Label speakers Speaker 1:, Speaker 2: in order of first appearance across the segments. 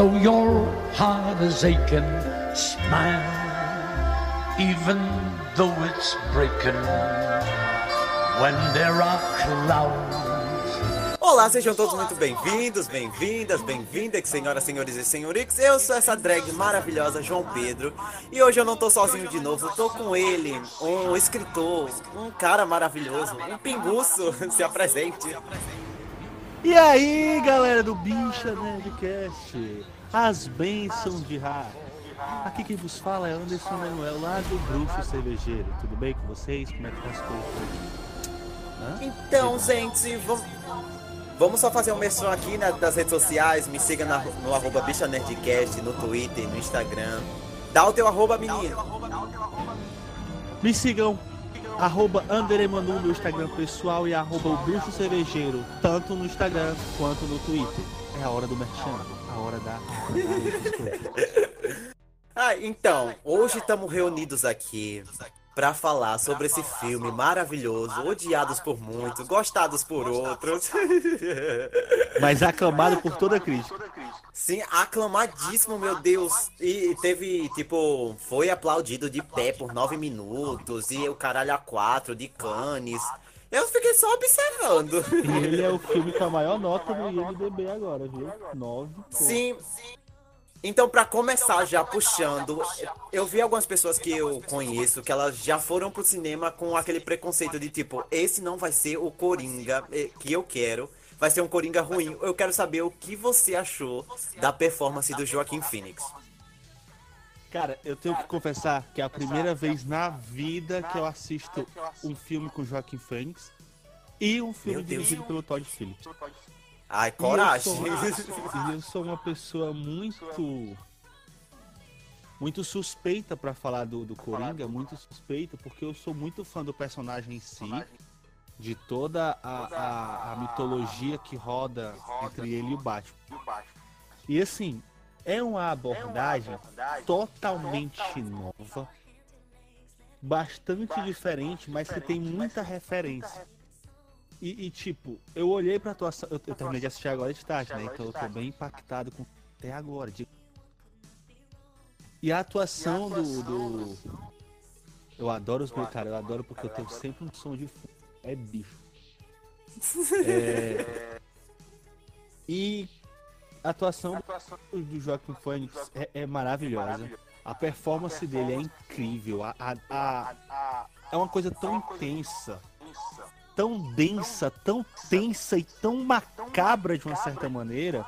Speaker 1: Though your heart is aching, smile, even though it's breaking. When there are clouds.
Speaker 2: Olá, sejam todos muito bem-vindos, bem-vindas, bem-vindas, senhoras, senhores e senhoritos. Eu sou essa drag maravilhosa, João Pedro, e hoje eu não tô sozinho de novo, tô com ele, um escritor, um cara maravilhoso, um pinguço, se apresente.
Speaker 3: E aí, galera do Bicha Nerdcast, as bênçãos de Ra. Aqui quem vos fala é Anderson Manuel, lá do Bruxo Cervejeiro. Tudo bem com vocês? Como é que tá as coisas por?
Speaker 2: Então, gente, vamos, vamos só fazer um merchan aqui né, das redes sociais. Me siga na- no arroba Bicha Nerdcast, no Twitter, no Instagram. Dá o teu arroba, menino.
Speaker 3: Me sigam, arroba Ander Emanu no Instagram pessoal e arroba o Bruxo Cervejeiro, tanto no Instagram quanto no Twitter. É a hora do merchan, a hora da...
Speaker 2: Ah, então, hoje estamos reunidos aqui pra falar sobre esse filme maravilhoso, odiados por muitos, gostados por outros.
Speaker 3: Mas aclamado por toda a crítica.
Speaker 2: Sim, aclamadíssimo, meu Deus. E teve, tipo, foi aplaudido de pé por nove minutos, e o caralho a quatro de Cannes. Eu fiquei só observando.
Speaker 3: E ele é o filme com a maior nota do IMDB agora, viu? 9.
Speaker 2: Sim. Então, pra começar já puxando, eu vi algumas pessoas que eu conheço que elas já foram pro cinema com aquele preconceito de tipo, esse não vai ser o Coringa eh, que eu quero, vai ser um Coringa ruim. Eu quero saber o que você achou da performance do Joaquim Phoenix.
Speaker 3: Cara, eu tenho que confessar que é a primeira vez na vida que eu assisto um filme com Joaquim Phoenix e um filme dirigido pelo Todd Phillips.
Speaker 2: Ai,
Speaker 3: E
Speaker 2: coragem.
Speaker 3: eu sou- E eu sou uma pessoa muito. Muito suspeita pra falar do, do Coringa, muito suspeita, porque eu sou muito fã do personagem em si, de toda a, a, a mitologia que roda entre ele e o Batman. E assim, é uma abordagem totalmente nova, bastante diferente, mas que tem muita referência. E, e, tipo, eu olhei pra atuação. Eu, eu terminei de assistir agora de tarde, né? Então eu tô bem impactado com até agora. de- E a atuação do, do- Eu adoro os cara, eu adoro porque eu tenho sempre um som de fundo. É bicho. É... E a atuação do, do Joaquim Phoenix é, é maravilhosa. A performance dele é incrível. A, a- a- é uma coisa tão intensa tão densa, tão tensa e tão macabra de uma certa maneira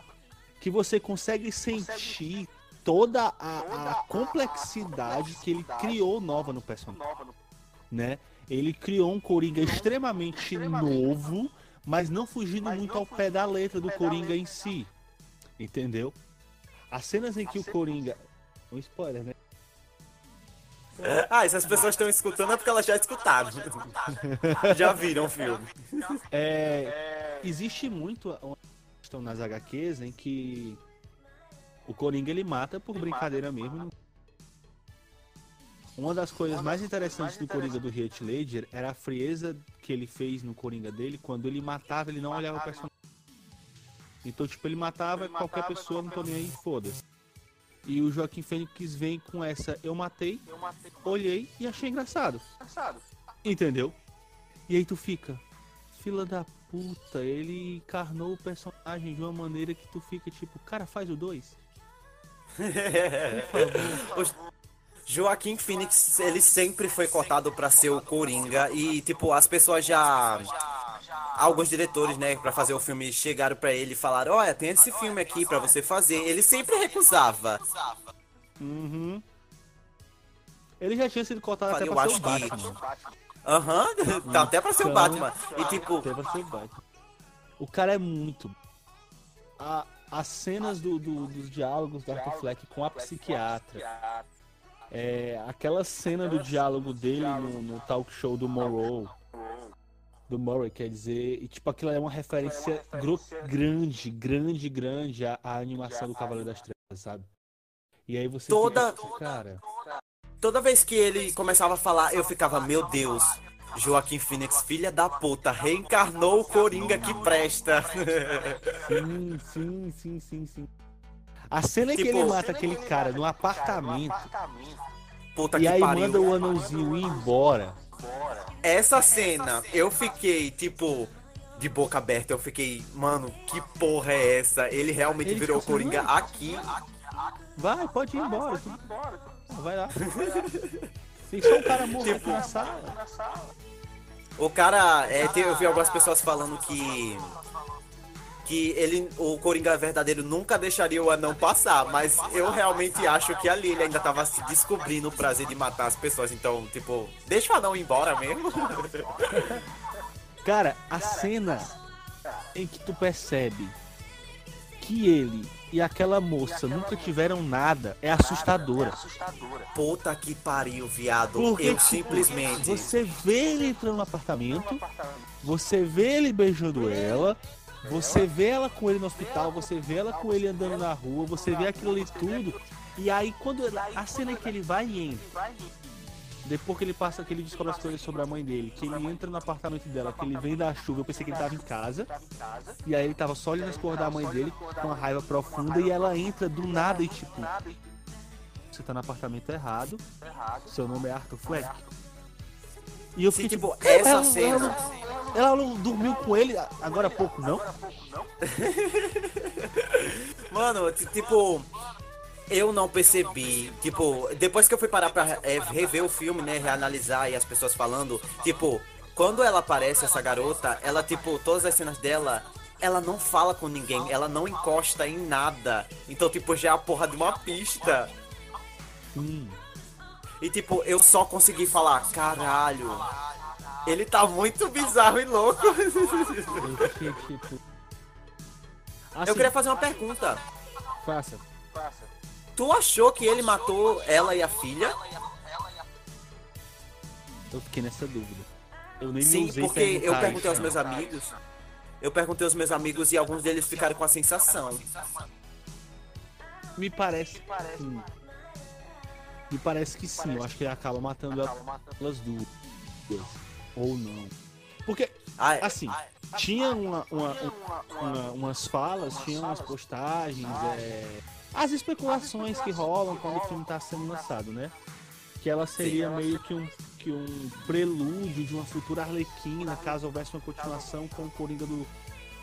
Speaker 3: que você consegue sentir toda a, a complexidade que ele criou nova no personagem, né? Ele criou um Coringa extremamente novo, mas não fugindo muito ao pé da letra do Coringa em si, entendeu? As cenas em que o Coringa, um spoiler, né?
Speaker 2: Ah, se as pessoas estão escutando é porque elas já escutaram. já viram o filme.
Speaker 3: É, existe muito uma questão nas HQs em que o Coringa ele mata por brincadeira mesmo. Uma das coisas mais interessantes do Coringa do Heath Ledger era a frieza que ele fez no Coringa dele quando ele matava, ele não olhava o personagem. Então, tipo, ele matava qualquer pessoa, não tô nem aí, foda-se. E o Joaquim Fênix vem com essa, eu matei, olhei e achei engraçado. Entendeu? E aí tu fica, fila da puta, ele encarnou o personagem de uma maneira que tu fica tipo, cara, faz o 2.
Speaker 2: O Joaquim Phoenix, ele sempre foi cotado pra ser o Coringa e tipo, as pessoas já alguns diretores, né, Pra fazer o filme chegaram pra ele e falaram: "Olha, tem esse filme aqui pra você fazer". Ele sempre recusava.
Speaker 3: Uhum. Ele já tinha sido cotado até pra ser o Batman.
Speaker 2: Aham, tá até pra ser o
Speaker 3: Então,
Speaker 2: Batman. E tipo,
Speaker 3: Até pra ser o Batman. O cara é muito. A- as cenas do, do- dos diálogos do Arthur Fleck com a psiquiatra. É, aquela cena do diálogo dele no, no talk show do Morrow. Do Murray, quer dizer, e tipo, aquilo é uma referência gro- grande, grande, grande à, à animação do Cavaleiro das Trevas, sabe? E aí você
Speaker 2: Toda-
Speaker 3: fica, tipo, cara,
Speaker 2: toda vez que ele começava a falar, eu ficava, meu Deus, Joaquim Phoenix, filha da puta, reencarnou o Coringa que presta.
Speaker 3: Sim, sim, sim, sim, sim. A cena em que
Speaker 2: Tipo-
Speaker 3: ele mata aquele cara no apartamento
Speaker 2: Puta
Speaker 3: e
Speaker 2: que
Speaker 3: aí
Speaker 2: pariu.
Speaker 3: manda o anãozinho ir embora.
Speaker 2: Essa cena, eu fiquei, tipo, de boca aberta. Eu fiquei, mano, que porra é essa? Ele realmente
Speaker 3: Ele
Speaker 2: virou o
Speaker 3: ficou assim,
Speaker 2: Coringa
Speaker 3: "Não."
Speaker 2: aqui.
Speaker 3: Vai, pode ir embora. Vai lá. Tem só um cara morto
Speaker 2: Tipo,
Speaker 3: aqui na sala.
Speaker 2: O cara, é, tem- eu vi algumas pessoas falando que. Que ele, o Coringa verdadeiro nunca deixaria o anão passar, mas eu realmente acho que ali ele ainda tava se descobrindo o prazer de matar as pessoas, então, tipo, deixa o anão ir embora mesmo.
Speaker 3: Cara, a cena em que tu percebe que ele e aquela moça nunca tiveram nada é assustadora.
Speaker 2: Puta que pariu, viado.
Speaker 3: Porque,
Speaker 2: eu
Speaker 3: tipo,
Speaker 2: simplesmente.
Speaker 3: Você vê ele entrando no apartamento, você vê ele beijando ela, você vê ela com ele no hospital, você vê ela com ele andando na rua, você vê aquilo ali tudo. E aí quando a cena que ele vai e entra, depois que ele passa, que ele descobre as coisas sobre a mãe dele, que ele entra no apartamento dela, que ele vem da chuva, eu pensei que ele tava em casa. E aí ele tava só olhando as cores da mãe dele com uma raiva profunda e ela entra do nada e tipo. Você tá no apartamento errado. Seu nome é Arthur Fleck. E eu
Speaker 2: Sim,
Speaker 3: fiquei
Speaker 2: tipo,
Speaker 3: tipo,
Speaker 2: essa
Speaker 3: ela,
Speaker 2: cena.
Speaker 3: Ela, não- ela não dormiu com ele agora há pouco, não?
Speaker 2: Mano, ti- tipo, eu não percebi. Tipo, depois que eu fui parar pra é, rever o filme, né? Reanalisar e as pessoas falando, tipo, quando ela aparece, essa garota, ela, tipo, todas as cenas dela. Ela não fala com ninguém, ela não encosta em nada. Então, tipo, já é a porra de uma pista.
Speaker 3: Sim.
Speaker 2: E, tipo, eu só consegui falar, caralho. Ele tá muito bizarro e louco.
Speaker 3: Assim,
Speaker 2: Eu queria fazer uma pergunta.
Speaker 3: Faça.
Speaker 2: Tu achou que ele matou ela e a filha?
Speaker 3: Eu fiquei nessa dúvida. Eu nem me
Speaker 2: Sim, porque eu perguntei
Speaker 3: isso,
Speaker 2: aos meus amigos. Eu perguntei aos meus amigos e alguns deles ficaram com a sensação.
Speaker 3: Me parece que sim. Me parece que sim. Eu acho que ele acaba matando elas duas. Ou não. Porque,
Speaker 2: Ah,
Speaker 3: assim, tinha uma, uma- uma- umas falas, tinha umas postagens, é, as especulações que rolam quando o filme tá sendo lançado, né? Que ela seria meio que um, que um prelúdio de uma futura Arlequina, caso houvesse uma continuação com o Coringa do,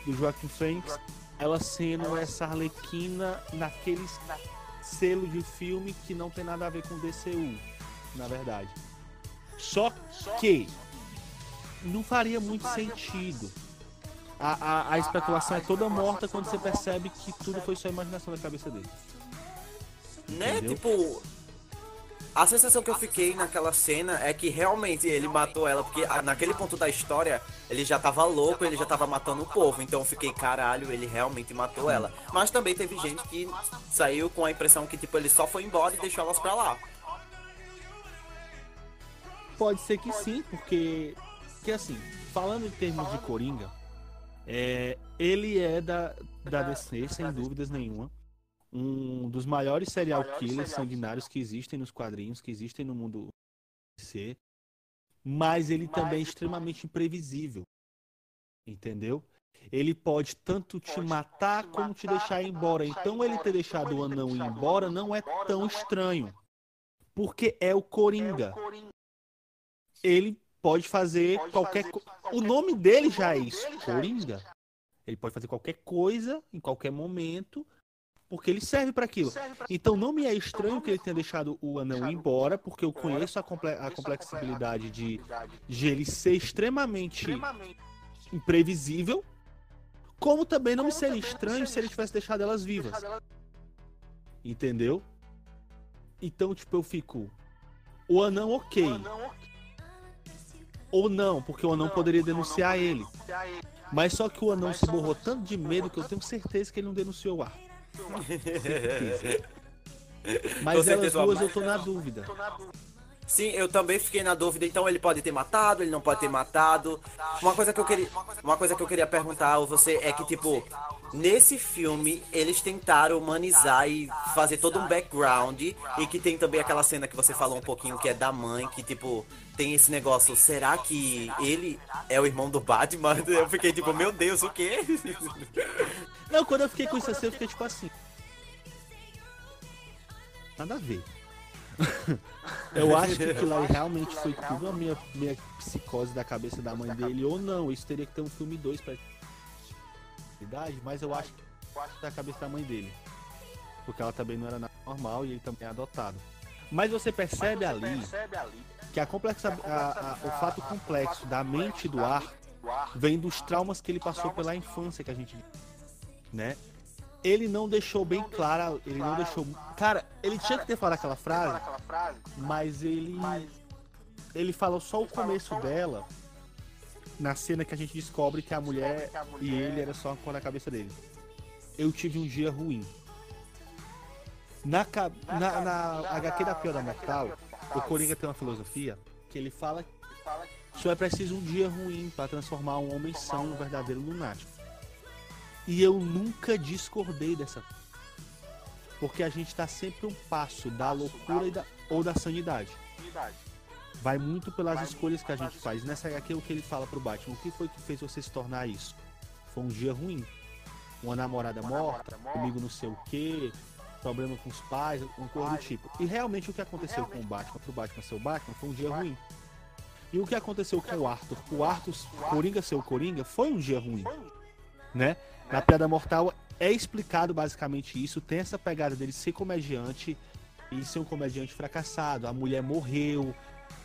Speaker 3: do Joaquim Phoenix. Ela sendo essa Arlequina naquele selo de filme que não tem nada a ver com o DCU, na verdade. Só que não faria muito sentido. A, a, a especulação é toda morta quando você percebe que tudo foi só imaginação da cabeça dele.
Speaker 2: né?
Speaker 3: entendeu?
Speaker 2: Tipo, a sensação que eu fiquei naquela cena é que realmente ele matou ela, porque naquele ponto da história ele já tava louco, ele já tava matando o povo. Então eu fiquei, caralho, ele realmente matou ela. Mas também teve gente que saiu com a impressão que, tipo, ele só foi embora e deixou elas pra lá.
Speaker 3: Pode ser que sim, porque. Que assim, falando em termos de Coringa, é, ele é da, da DC, sem dúvidas nenhuma. Um dos maiores serial killers sanguinários que existem nos quadrinhos, que existem no mundo DC. Mas ele também é extremamente imprevisível. Entendeu? Ele pode tanto te matar como te deixar ir embora. Então ele ter deixado o anão ir embora não é tão estranho. Porque é o Coringa ele pode fazer qualquer co... O nome dele já é isso, Coringa. Ele pode fazer qualquer coisa em qualquer momento, porque ele serve para aquilo. Então não me é estranho que ele tenha deixado o anão embora, porque eu conheço a, comple... a complexibilidade de... de ele ser extremamente imprevisível, como também não me seria estranho se ele tivesse deixado elas vivas. Entendeu? Então, tipo, eu fico. O anão, ok. Ou não, porque o anão poderia denunciar ele. Mas só que o anão se borrou tanto de medo que eu tenho certeza que ele não denunciou o ar. Mas elas duas eu tô na dúvida.
Speaker 2: Sim, eu também fiquei na dúvida. Então ele pode ter matado, ele não pode ter matado. Uma coisa que eu queria, uma coisa que eu queria perguntar a você é que tipo nesse filme eles tentaram humanizar e fazer todo um background e que tem também aquela cena que você falou um pouquinho que é da mãe que tipo tem esse negócio. Será que ele é o irmão do Batman? Eu fiquei tipo meu Deus o quê?
Speaker 3: Não, quando eu fiquei com isso assim, eu fiquei tipo assim. nada a ver. eu acho que aquilo aí realmente foi tudo a minha, minha psicose da cabeça da mãe dele, ou não, isso teria que ter um filme 2 pra idade, mas eu acho que da cabeça da mãe dele. Porque ela também não era nada normal e ele também é adotado. Mas você percebe, mas você ali, percebe ali que a complexa, a, a, o fato complexo da mente do ar vem dos traumas que ele passou pela infância que a gente né? Ele não deixou bem clara ele não deixou cara ele tinha que ter falado aquela frase mas ele ele falou só o começo dela na cena que a gente descobre que a mulher e ele era só com na cabeça dele. Eu tive um dia ruim. Na, na, na HQ da Pior da Mortal o Coringa tem uma filosofia que ele fala que só é preciso um dia ruim para transformar um homem são um verdadeiro lunático. E eu nunca discordei dessa. Porque a gente está sempre um passo da loucura da, ou da sanidade. Vai muito pelas escolhas que a gente faz. Nessa HQ, o que ele fala pro Batman? O que foi que fez você se tornar isso? Foi um dia ruim. Uma namorada morta, comigo não sei o que, problema com os pais, um coisa do tipo. E realmente o que aconteceu com o Batman, pro Batman ser o Batman, foi um dia ruim. E o que aconteceu com o Arthur? O Arthur, Coringa ser o Coringa, foi um dia ruim. Né? Na Piada Mortal é explicado basicamente isso. Tem essa pegada dele ser comediante e ser um comediante fracassado. A mulher morreu,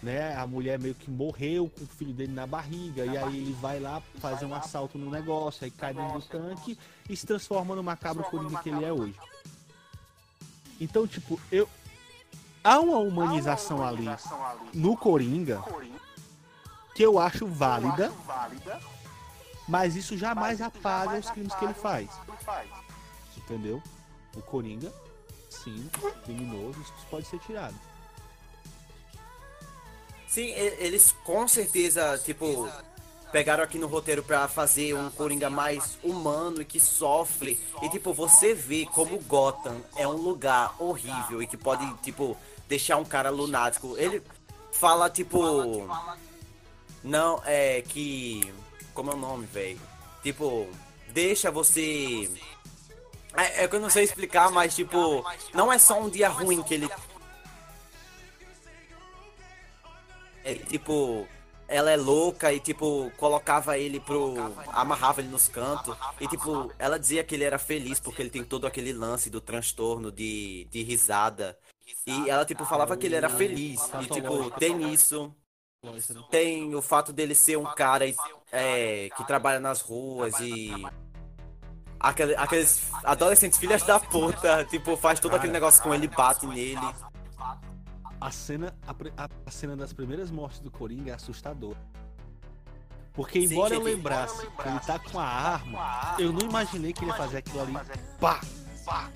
Speaker 3: né? A mulher meio que morreu com o filho dele na barriga. E aí ele vai lá fazer um assalto no negócio, aí cai dentro do tanque e se transforma no macabro Coringa que ele é hoje. Então, tipo, eu. Há uma humanização ali no Coringa que eu acho válida, mas isso jamais apaga os crimes que ele faz. Entendeu? O Coringa, sim, criminoso, isso pode ser tirado.
Speaker 2: Sim, eles com certeza, tipo, pegaram aqui no roteiro para fazer um Coringa mais humano e que sofre. E tipo, você vê como Gotham é um lugar horrível e que pode, tipo, deixar um cara lunático. Ele fala, tipo. Não, é que. Como é o nome, velho? Tipo, deixa você. É, é que eu não sei explicar, mas tipo, não é só um dia ruim que ele. É tipo, ela é louca e, tipo, colocava ele pro. amarrava ele nos cantos. E, tipo, ela dizia que ele era feliz porque ele tem todo aquele lance do transtorno de, de risada. E ela, tipo, falava que ele era feliz. E, tipo, tem isso. Tem o fato dele ser um cara é, que trabalha nas ruas e. aqueles adolescentes filhas da puta, tipo, faz todo aquele negócio com ele, bate nele.
Speaker 3: A cena, a, a, cena das primeiras mortes do Coringa é assustadora. Porque embora Sim, eu lembrasse que ele tá com a arma, eu não imaginei que ele ia fazer aquilo ali. Pá! Pá!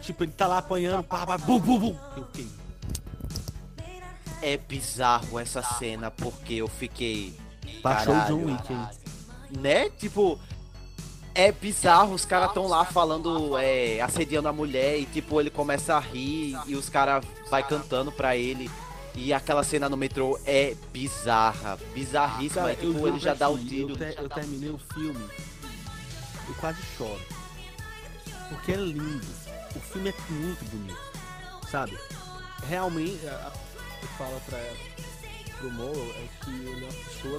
Speaker 3: Tipo, ele tá lá apanhando, pá, pá, bum, bum, bum. Eu fiquei.
Speaker 2: É bizarro essa cena, porque eu fiquei.
Speaker 3: Baixou o John Wick aí.
Speaker 2: Né? Tipo, é bizarro, os caras tão lá falando, é, assediando a mulher e tipo, ele começa a rir e os caras vai cantando pra ele. E aquela cena no metrô é bizarra, bizarríssima. Cara, tipo, ele já dá o tiro.
Speaker 3: Eu, te, eu terminei o filme, eu quase choro. Porque é lindo. O filme é muito bonito, sabe? Realmente, eu falo pra, pro Moro é que ele é uma pessoa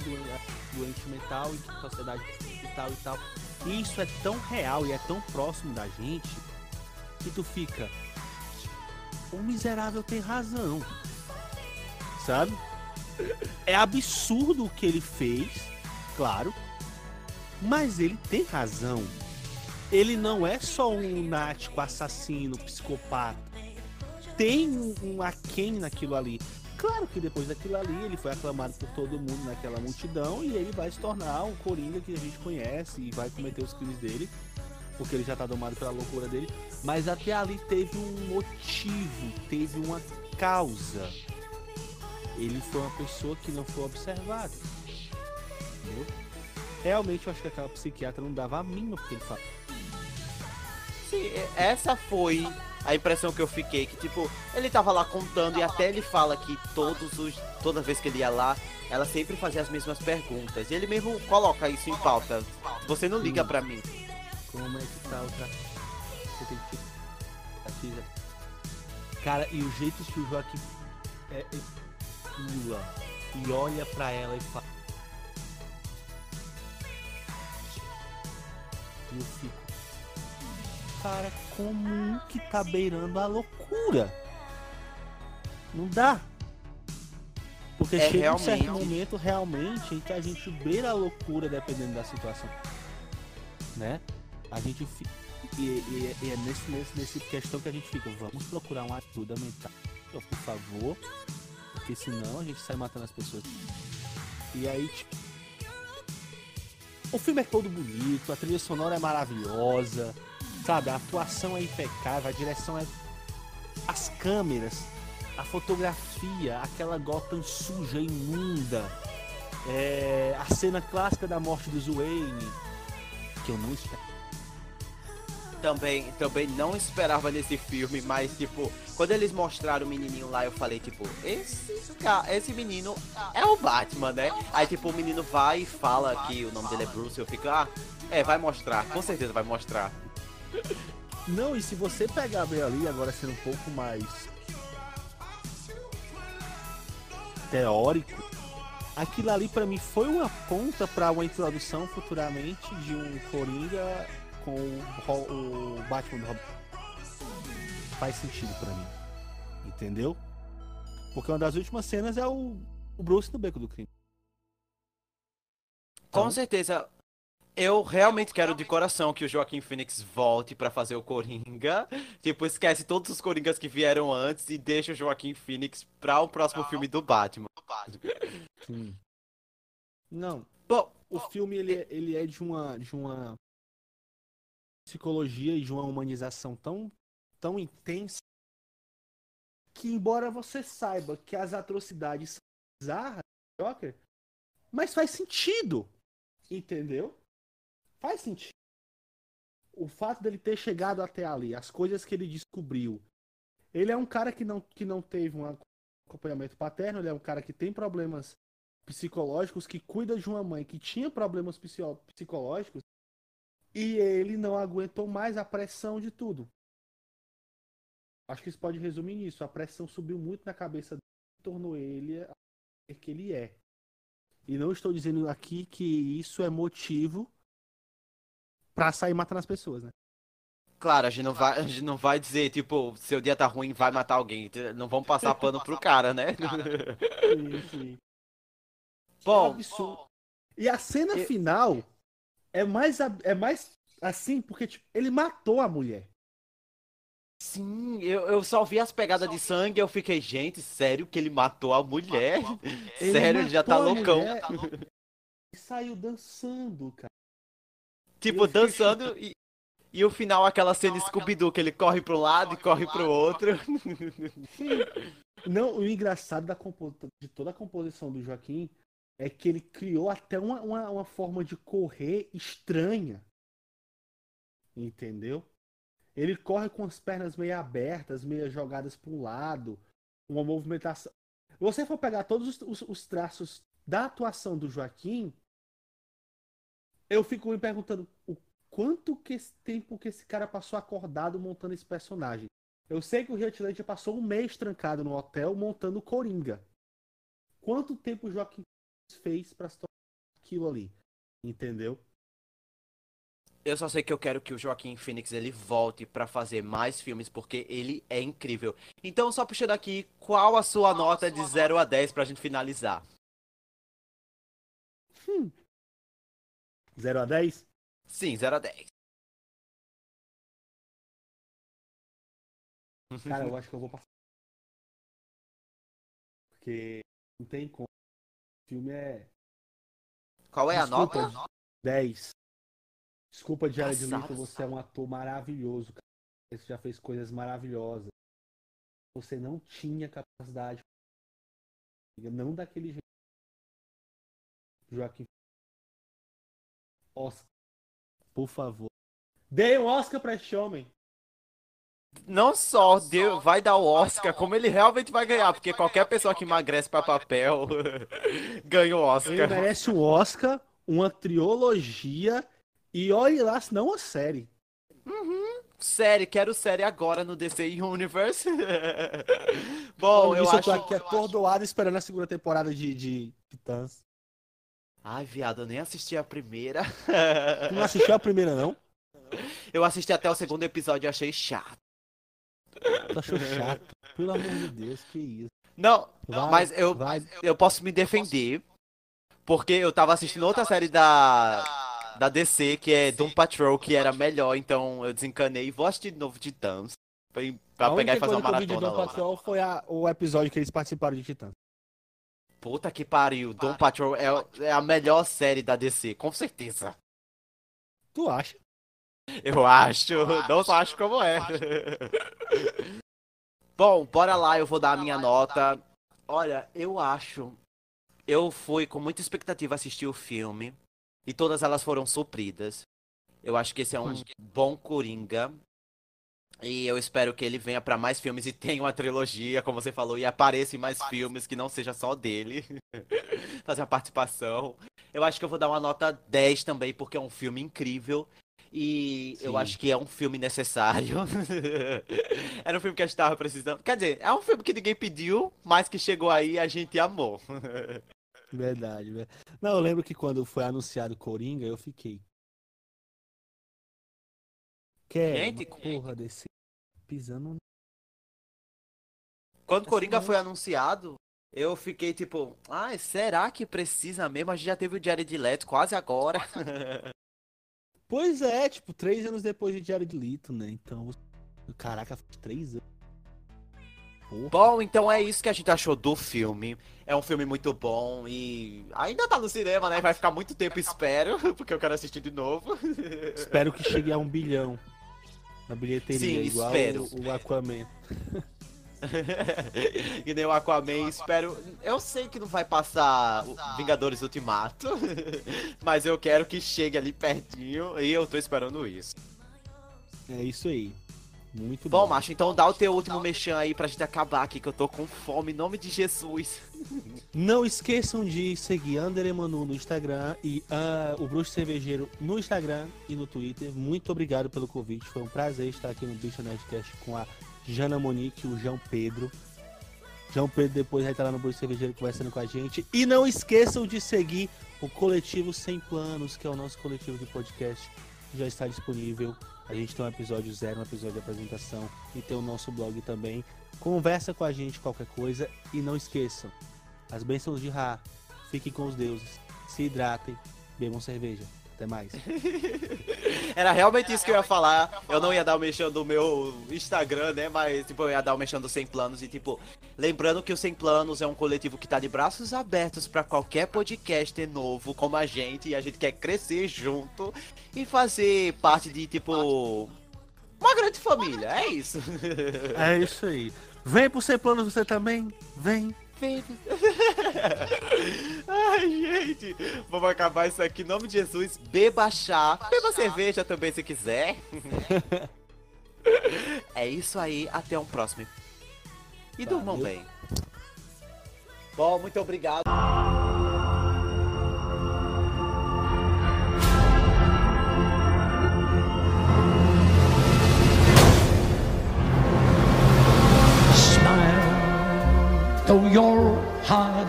Speaker 3: doente, mental e sociedade e tal e tal. E isso é tão real e é tão próximo da gente que tu fica. O miserável tem razão. Sabe? É absurdo o que ele fez, claro. Mas ele tem razão. Ele não é só um lunático, assassino, psicopata. Tem um, aquém naquilo ali. Claro que depois daquilo ali ele foi aclamado por todo mundo naquela multidão e ele vai se tornar um Coringa que a gente conhece e vai cometer os crimes dele, porque ele já tá domado pela loucura dele. Mas até ali teve um motivo, teve uma causa. Ele foi uma pessoa que não foi observada. Entendeu? Realmente eu acho que aquela psiquiatra não dava a mínima porque ele fala.
Speaker 2: Sim, essa foi a impressão que eu fiquei que tipo ele tava lá contando e até ele fala que todos os toda vez que ele ia lá ela sempre fazia as mesmas perguntas e ele mesmo coloca isso em pauta você não liga para mim
Speaker 3: como é que tá o tra... você tem que Cara, e o jeito que o Joaquim é, é, pula e olha pra ela e fala. Eu fico. Cara, como que tá beirando a loucura? Não dá. Porque
Speaker 2: É,
Speaker 3: chega um certo
Speaker 2: realmente.
Speaker 3: momento realmente em que a gente beira a loucura dependendo da situação. Né? A gente fica. E, e- e é nesse, nesse, nesse questão que a gente fica, vamos procurar uma ajuda mental, por favor, porque senão a gente sai matando as pessoas. E aí, tipo. O filme é todo bonito, a trilha sonora é maravilhosa, sabe? A atuação é impecável, a direção é. As câmeras, a fotografia, aquela Gotham suja, imunda. É... A cena clássica da morte do Wayne, que eu não espero.
Speaker 2: Também, também não esperava nesse filme, mas tipo, quando eles mostraram o menininho lá, eu falei, tipo, esse cara, esse menino é o Batman, né? Aí tipo, o menino vai e fala que o nome dele é Bruce, eu fico, ah, é, vai mostrar, com certeza vai mostrar.
Speaker 3: Não, e se você pegar bem ali, agora sendo um pouco mais teórico, aquilo ali pra mim foi uma ponta pra uma introdução futuramente de um Coringa com o, Batman do Robin. Faz sentido pra mim. Entendeu? Porque uma das últimas cenas é o, o Bruce no beco do crime.
Speaker 2: Com
Speaker 3: Então-
Speaker 2: certeza, eu realmente quero de coração que o Joaquim Phoenix volte pra fazer o Coringa. Tipo, esquece todos os Coringas que vieram antes e deixa o Joaquim Phoenix pra o próximo filme do Batman.
Speaker 3: Sim. Não,
Speaker 2: Bom,
Speaker 3: o filme ele, é- ele é de uma de uma psicologia e de uma humanização tão tão intensa que embora você saiba que as atrocidades são bizarras, Joker, mas faz sentido, entendeu? Faz sentido. O fato dele ter chegado até ali, as coisas que ele descobriu. Ele é um cara que não, que não teve um acompanhamento paterno, ele é um cara que tem problemas psicológicos, que cuida de uma mãe que tinha problemas psico- psicológicos e ele não aguentou mais a pressão de tudo. Acho que isso pode resumir nisso. A pressão subiu muito na cabeça dele tornou ele ser que ele é. E não estou dizendo aqui que isso é motivo pra sair matando as pessoas, né?
Speaker 2: claro, a gente não vai, a gente não vai dizer, tipo, seu dia tá ruim, vai matar alguém. Não vamos passar pano pro cara, né?
Speaker 3: Sim, sim.
Speaker 2: Bom,
Speaker 3: absurdo. E a cena
Speaker 2: Eu-
Speaker 3: final é mais, é mais assim, porque tipo, ele matou a mulher.
Speaker 2: sim, eu, eu só vi as pegadas de sangue eu fiquei, gente, sério que ele matou a mulher?
Speaker 3: Ele
Speaker 2: Sério, ele já tá
Speaker 3: matou a
Speaker 2: loucão.
Speaker 3: mulher E saiu dançando, cara.
Speaker 2: Tipo, dançando e, e o final, aquela cena Scooby-Doo, que ele corre pro lado e corre pro outro.
Speaker 3: Não, o engraçado da de toda a composição do Joaquim é que ele criou até uma, uma, uma forma de correr estranha. Entendeu? Ele corre com as pernas meio abertas, meio jogadas para um lado, uma movimentação. Você for pegar todos os, os- os traços da atuação do Joaquim, eu fico me perguntando o quanto que esse tempo que esse cara passou acordado montando esse personagem. Eu sei que o Heath Ledger passou um mês trancado no hotel montando o Coringa. Quanto tempo o Joaquim fez pra se tornar aquilo ali? Entendeu?
Speaker 2: Eu só sei que eu quero que o Joaquim Phoenix ele volte pra fazer mais filmes porque ele é incrível. Então, só puxando aqui, qual a sua nota de 0 a 10 pra gente finalizar?
Speaker 3: 0 a 10?
Speaker 2: Sim, 0 a 10.
Speaker 3: Cara, eu acho que eu vou passar. Porque não tem como. O filme é
Speaker 2: Qual é a nota?
Speaker 3: 10. Desculpa, Jared
Speaker 2: Passado.
Speaker 3: Leto, você é um ator maravilhoso. Cara. Você já fez coisas maravilhosas. Você não tinha capacidade. Não daquele jeito. Joaquim. Oscar. Por favor. Dê um Oscar pra este homem.
Speaker 2: Não só deu, vai dar o Oscar, como ele realmente vai ganhar, porque qualquer pessoa que emagrece pra papel ganha o
Speaker 3: Ele
Speaker 2: Oscar.
Speaker 3: merece um Oscar, uma trilogia e olhe lá, se não uma série.
Speaker 2: série, quero série agora no DC Universe. Bom, eu
Speaker 3: Isso,
Speaker 2: acho.
Speaker 3: eu tô aqui atordoado esperando a segunda temporada de, de Titãs.
Speaker 2: Ai, viado, eu nem assisti a primeira.
Speaker 3: Tu não assistiu a primeira, não?
Speaker 2: Eu assisti até o segundo episódio e achei chato.
Speaker 3: Tu achou chato? Pelo amor de Deus, que isso.
Speaker 2: Não,
Speaker 3: Vai,
Speaker 2: mas eu,
Speaker 3: vai.
Speaker 2: eu posso me defender. Porque eu tava assistindo outra série da, da DC, que é Doom Patrol, que era melhor, então eu desencanei e vou assistir de novo Titãs. Pra, pra pegar e fazer uma
Speaker 3: coisa que eu vi de
Speaker 2: maratona
Speaker 3: Doom. Patrol foi a- o episódio que eles participaram de Titãs.
Speaker 2: Puta que pariu, Doom Patrol é, é a melhor série da DC, com certeza.
Speaker 3: Tu acha?
Speaker 2: Eu acho, não só acho como é. Bom, bora lá, eu vou dar a minha nota. Olha, eu acho. Eu fui com muita expectativa assistir o filme e todas elas foram supridas. Eu acho que esse é um bom Coringa. E eu espero que ele venha pra mais filmes e tenha uma trilogia, como você falou, e apareça em mais filmes que não seja só dele. Fazer uma participação. Eu acho que eu vou dar uma nota 10 também, porque é um filme incrível. E eu
Speaker 3: Sim.
Speaker 2: acho que é um filme necessário. Era um filme que a gente tava precisando. Quer dizer, é um filme que ninguém pediu, mas que chegou aí e a gente amou.
Speaker 3: Verdade, verdade. Não, eu lembro que quando foi anunciado Coringa, eu fiquei. Que é
Speaker 2: Gente,
Speaker 3: porra desse pisando.
Speaker 2: Quando Coringa foi anunciado, eu fiquei tipo, ai, será que precisa mesmo? A gente já teve o Jared Leto quase agora.
Speaker 3: Pois é, tipo, três anos depois de Diário de Lito, né? Então, caraca, três anos. Porra.
Speaker 2: Bom, então é isso que a gente achou do filme. É um filme muito bom e ainda tá no cinema, né? Vai ficar muito tempo, espero, porque eu quero assistir de novo.
Speaker 3: Espero que chegue a um bilhão na bilheteria,
Speaker 2: Sim,
Speaker 3: igual
Speaker 2: espero.
Speaker 3: O, o Aquaman.
Speaker 2: e nem o Aquaman, espero. Eu sei que não vai passar Vingadores Ultimato, mas eu quero que chegue ali pertinho e eu tô esperando isso.
Speaker 3: É isso aí. Muito
Speaker 2: Bom,
Speaker 3: bom.
Speaker 2: macho, então dá o teu último mexão aí pra gente acabar aqui, que eu tô com fome, em nome de Jesus.
Speaker 3: Não esqueçam de seguir Ander Emanu no Instagram e ah, o Bruxo Cervejeiro no Instagram e no Twitter. Muito obrigado pelo convite. Foi um prazer estar aqui no Bicho Nerdcast com a Jana Monique e o João Pedro. João Pedro depois vai estar lá no Bruxo Cervejeiro conversando com a gente. E não esqueçam de seguir o Coletivo Sem Planos, que é o nosso coletivo de podcast. Já está disponível. A gente tem um episódio zero, um episódio de apresentação e tem o nosso blog também. Conversa com a gente qualquer coisa e não esqueçam, as bênçãos de Ra. Fiquem com os deuses. Se hidratem. Bebam cerveja. Até mais.
Speaker 2: Era realmente isso que eu ia falar. Eu não ia dar o mexão do meu Instagram, né? Mas, tipo, eu ia dar o mexão do Sem Planos. E, tipo, lembrando que o Sem Planos é um coletivo que tá de braços abertos pra qualquer podcaster novo como a gente. E a gente quer crescer junto e fazer parte de, tipo, uma grande família. É isso.
Speaker 3: É isso aí. Vem pro Sem Planos você também. Vem.
Speaker 2: Ai, gente, vamos acabar isso aqui. Em nome de Jesus, beba chá, beba cerveja também se quiser. é isso aí, até um próximo. E durmam
Speaker 3: Valeu.
Speaker 2: bem. Bom, muito obrigado.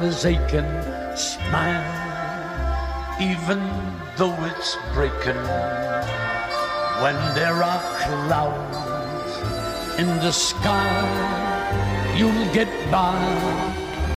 Speaker 1: Is aching. Smile, even though it's breaking. When there are clouds in the sky, you'll get by.